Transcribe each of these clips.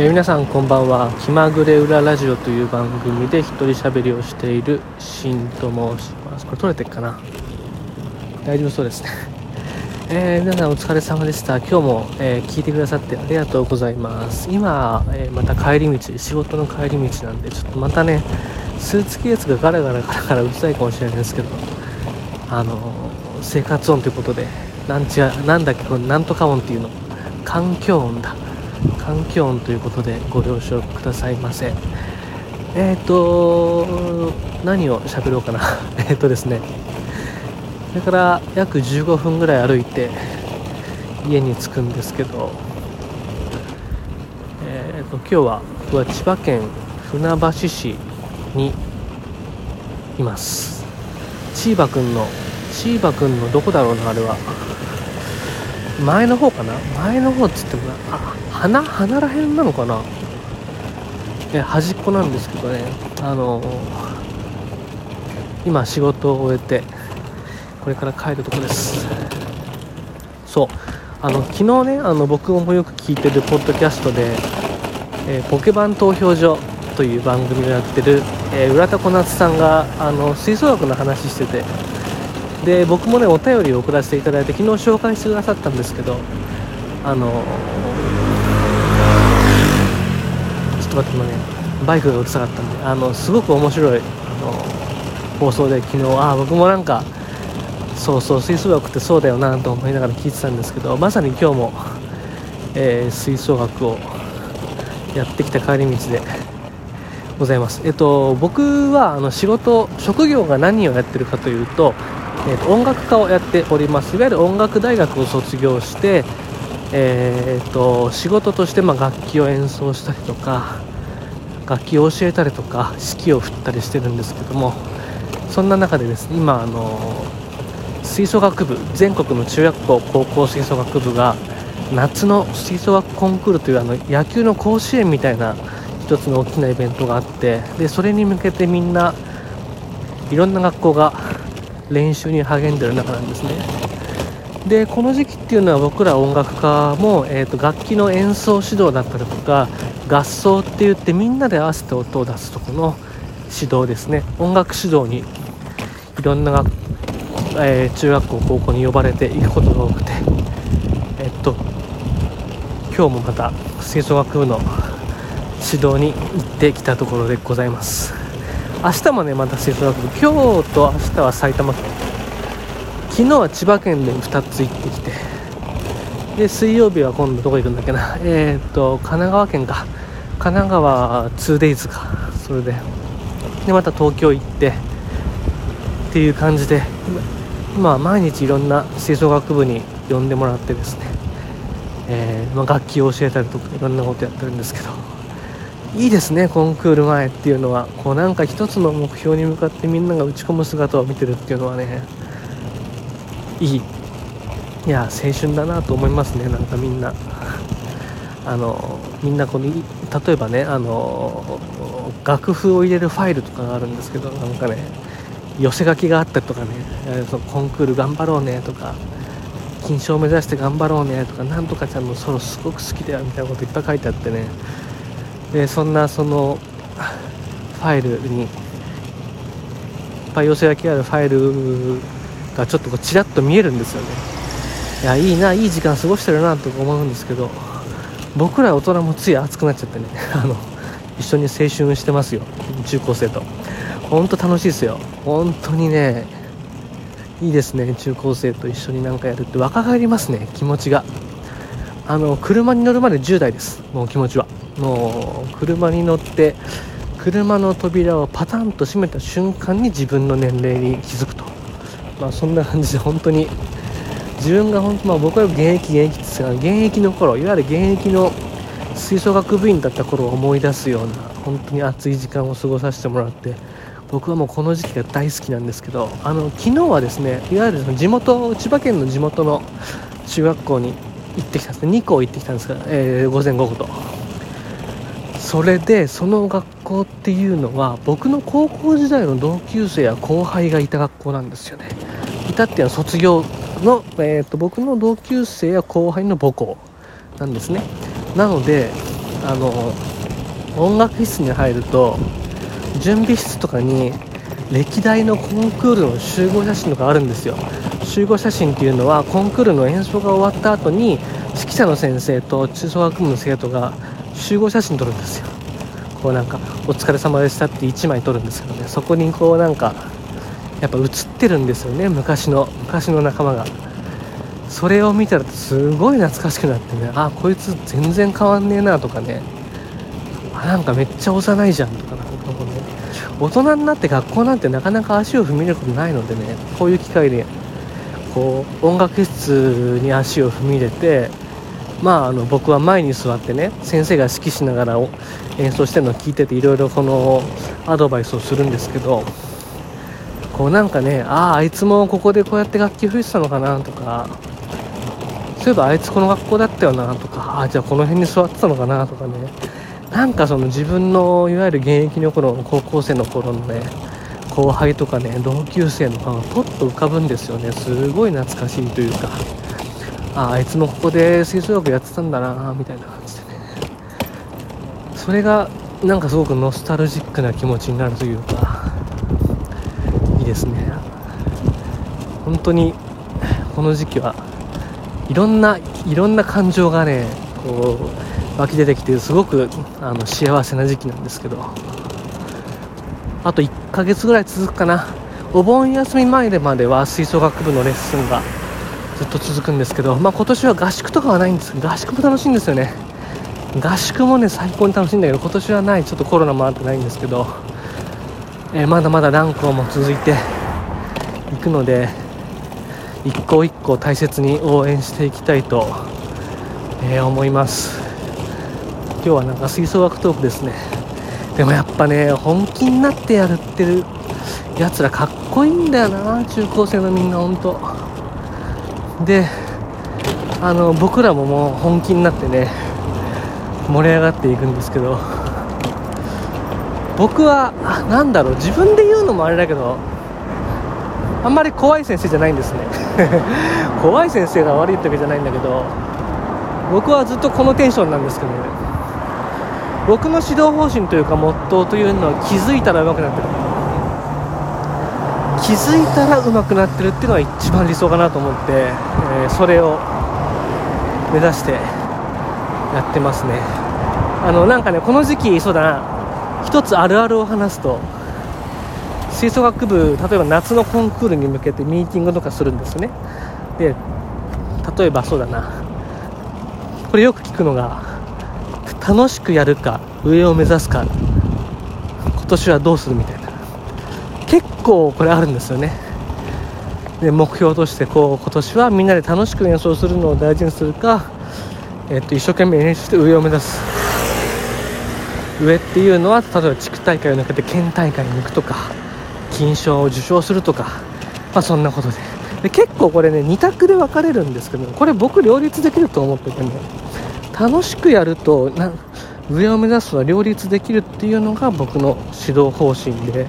えー、皆さんこんばんは。気まぐれ裏ラジオという番組で一人喋りをしているしんと申します。これ撮れてるかな？大丈夫そうですね。えー、皆さんお疲れ様でした。今日も、えー、聞いてくださってありがとうございます。今、えまた帰り道仕事の帰り道なんでちょっとまたねスーツケースがガラガラガラガラうるさいかもしれないですけどあの生活音ということでなんちゃなんだっけこれなんとか音っていうの。環境音だ。環境音ということでご了承くださいませ。えっ、ー、と何を喋ろうかな。えっとですね。それから約15分ぐらい歩いて家に着くんですけどえっ、ー、と今日は僕は千葉県船橋市にいます。チーバくんのチーバくんのどこだろうなあれは。前の方かな？前の方っつってもあ鼻？鼻らへんなのかな？え端っこなんですけどね。あの今仕事を終えてこれから帰るとこです。そう。あの昨日ねあの僕もよく聞いてるポッドキャストで、えー、ポケバン投票所という番組をやってる、えー、浦田小夏さんがあの吹奏楽の話しててで僕もねお便りを送らせていただいて昨日紹介してくださったんですけどあのちょっと待って今ねバイクがうるさかったんであのすごく面白いあの放送で昨日ああ僕もなんかそうそう吹奏楽ってそうだよなと思いながら聞いてたんですけどまさに今日も、えー、吹奏楽をやってきた帰り道でございます。えっと僕はあの仕事職業が何をやってるかというとえーと、音楽家をやっております。いわゆる音楽大学を卒業して、えーと、仕事としてま楽器を演奏したりとか楽器を教えたりとか指揮を振ったりしてるんですけどもそんな中でですね今あの吹奏楽部全国の中学校高校吹奏楽部が夏の吹奏楽コンクールというあの野球の甲子園みたいな一つの大きなイベントがあってでそれに向けてみんないろんな学校が練習に励んでる中なんですね。でこの時期っていうのは僕ら音楽家も、えーと、楽器の演奏指導だったりとか合奏って言ってみんなで合わせて音を出すとこの指導ですね。音楽指導にいろんな学、えー、中学校高校に呼ばれていくことが多くてえっと今日もまた吹奏楽部の指導に行ってきたところでございます。明日もねまた吹奏楽部今日と明日は埼玉県。昨日は千葉県で2つ行ってきてで水曜日は今度どこ行くんだっけな。えー、っと神奈川県か。神奈川 2days か。それで。でまた東京行ってっていう感じで今は毎日いろんな吹奏楽部に呼んでもらってですね、えー、まあ、楽器を教えたりとかいろんなことやってるんですけど。いいですねコンクール前っていうのは。こうなんか一つの目標に向かってみんなが打ち込む姿を見てるっていうのはね。いい。いや青春だなと思いますねなんかみんな。あのみんなこの例えばねあの楽譜を入れるファイルとかがあるんですけどなんかね寄せ書きがあったりとかね。そのコンクール頑張ろうねとか金賞を目指して頑張ろうねとかなんとかちゃんのソロすごく好きだよみたいなこといっぱい書いてあってね。でそんなそのファイルにいっぱい寄せ書きあるファイルがちょっとこうちらっと見えるんですよね。いやいいないい時間過ごしてるなとか思うんですけど僕ら大人もつい熱くなっちゃってね あの一緒に青春してますよ中高生と。本当楽しいですよ。本当にねいいですね中高生と一緒になんかやるって。若返りますね気持ちが。あの車に乗るまで10代です。もう気持ちは。もう車に乗って車の扉をパタンと閉めた瞬間に自分の年齢に気づくと、まあ、そんな感じで本当に自分が本当、まあ、僕は現役現役ですが現役の頃いわゆる現役の吹奏楽部員だった頃を思い出すような本当に熱い時間を過ごさせてもらって僕はもうこの時期が大好きなんですけどあの昨日はですねいわゆる地元千葉県の地元の中学校に行ってきたんですね。2校行ってきたんですが、えー、午前午後と。それでその学校っていうのは僕の高校時代の同級生や後輩がいた学校なんですよね。いたっていうのは卒業の、えーと、僕の同級生や後輩の母校なんですね。なのであの音楽室に入ると準備室とかに歴代のコンクールの集合写真とかあるんですよ。集合写真っていうのはコンクールの演奏が終わった後に指揮者の先生と中小学部の生徒が集合写真撮るんですよ。こうなんか「お疲れ様でした」って1枚撮るんですけどね。そこにこうなんかやっぱ写ってるんですよね。昔の昔の仲間が。それを見たらすごい懐かしくなってね。あこいつ全然変わんねえなとかね。あなんかめっちゃ幼いじゃんとかなんかこうね。大人になって学校なんてなかなか足を踏み入れることないのでね。こういう機会でこう音楽室に足を踏み入れてまあ、あの僕は前に座ってね先生が指揮しながら演奏してるのを聞いてていろいろこのアドバイスをするんですけどこうなんかねあああいつもここでこうやって楽器吹いてたのかなとかそういえばあいつこの学校だったよなとかああじゃあこの辺に座ってたのかなとかね。なんかその自分のいわゆる現役の頃の高校生の頃のね後輩とかね同級生の顔がポッと浮かぶんですよね。すごい懐かしいというか。ああいつもここで吹奏楽やってたんだなみたいな感じでね。それがなんかすごくノスタルジックな気持ちになるというか。いいですね。本当にこの時期はいろんないろんな感情がねこう湧き出てきてすごくあの幸せな時期なんですけど。あと1ヶ月ぐらい続くかな。お盆休み前でまでは吹奏楽部のレッスンがずっと続くんですけど、まあ、今年は合宿とかはないんです。合宿も楽しいんですよね。合宿もね最高に楽しいんだけど今年はない。ちょっとコロナもあってないんですけど、えー、まだまだ何校も続いていくので一校一校大切に応援していきたいと、えー、思います。今日はなんか吹奏楽トークですね。でもやっぱね本気になってやるってるやつらかっこいいんだよな中高生のみんな本当であの僕らももう本気になってね盛り上がっていくんですけど。僕は何だろう自分で言うのもあれだけどあんまり怖い先生じゃないんですね。怖い先生が悪いってわけじゃないんだけど僕はずっとこのテンションなんですけどね。僕の指導方針というかモットーというのは気づいたら上手くなってる。気づいたら上手くなってるっていうのが一番理想かなと思って、えー、それを目指してやってますね。あのなんかねこの時期そうだな。一つあるあるを話すと吹奏楽部例えば夏のコンクールに向けてミーティングとかするんですね。で例えばそうだな。これよく聞くのが楽しくやるか上を目指すか今年はどうするみたいな。結構これあるんですよね。で目標としてこう今年はみんなで楽しく演奏するのを大事にするか、えっと、一生懸命練習して上を目指す。上っていうのは例えば地区大会を抜けて県大会に行くとか金賞を受賞するとか、まあ、そんなことで。で結構これね2択で分かれるんですけどこれ僕両立できると思っててね。楽しくやるとな上を目指すは両立できるっていうのが僕の指導方針で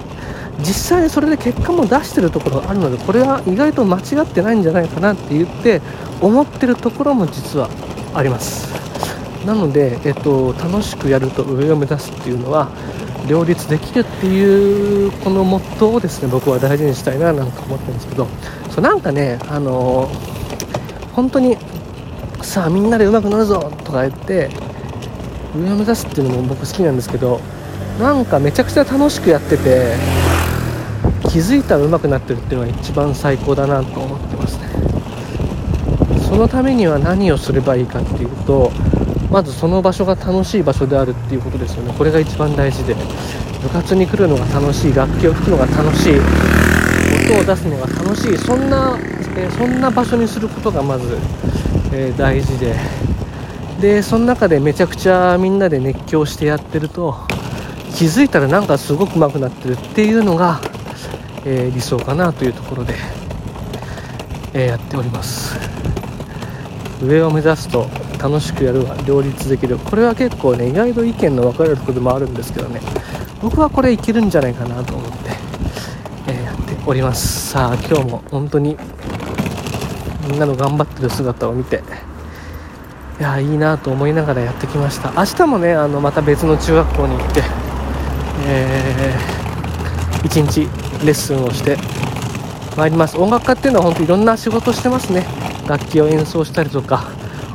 実際にそれで結果も出してるところがあるのでこれは意外と間違ってないんじゃないかなって言って思ってるところも実はあります。なので、えっと、楽しくやると上を目指すっていうのは両立できるっていうこのモットーをですね僕は大事にしたいななんか思ってるんですけど。そうなんかねあの本当にさあみんなで上手くなるぞとか言って上を目指すっていうのも僕好きなんですけどなんかめちゃくちゃ楽しくやってて気づいたら上手くなってるっていうのが一番最高だなと思ってますね。そのためには何をすればいいかっていうとまずその場所が楽しい場所であるっていうことですよね。これが一番大事で部活に来るのが楽しい楽器を吹くのが楽しい音を出すのが楽しいそんな、え、そんな場所にすることがまず、えー、大事で。でその中でめちゃくちゃみんなで熱狂してやってると気づいたらなんかすごく上手くなってるっていうのがえー、理想かなというところで、えー、やっております。上を目指すと楽しくやるは両立できる。これは結構ね意外と意見の分かれるとこともあるんですけどね。僕はこれいけるんじゃないかなと思って、えー、やっております。さあ今日も本当にみんなの頑張ってる姿を見て、いやいいなと思いながらやってきました。明日もねあのまた別の中学校に行って、えー、1日レッスンをしてまいります。音楽家っていうのは本当いろんな仕事してますね。楽器を演奏したりとか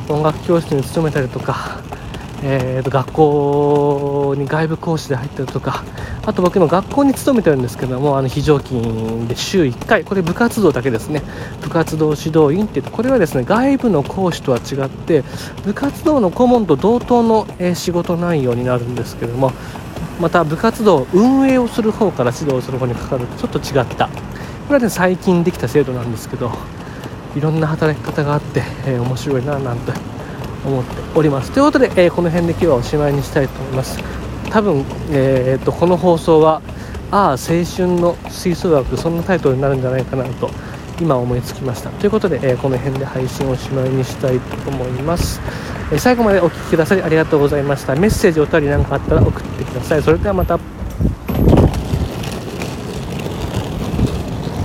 音楽教室に勤めたりとかえー、と学校に外部講師で入ったりとかあと僕の学校に勤めてるんですけどもあの非常勤で週1回これ部活動だけですね。部活動指導員ってこれはですね外部の講師とは違って部活動の顧問と同等の、え、仕事内容になるんですけどもまた部活動運営をする方から指導する方にかかるとちょっと違った。これはね最近できた制度なんですけどいろんな働き方があって、えー、面白いななんて思っております。ということで、えー、この辺で今日はおしまいにしたいと思います。多分、えーと、この放送は「ああ青春の吹奏楽」そんなタイトルになるんじゃないかなと今思いつきました。ということで、えー、この辺で配信をおしまいにしたいと思います、え、最後までお聴きくださりありがとうございました。メッセージお便り何かあったら送ってください。それではまた。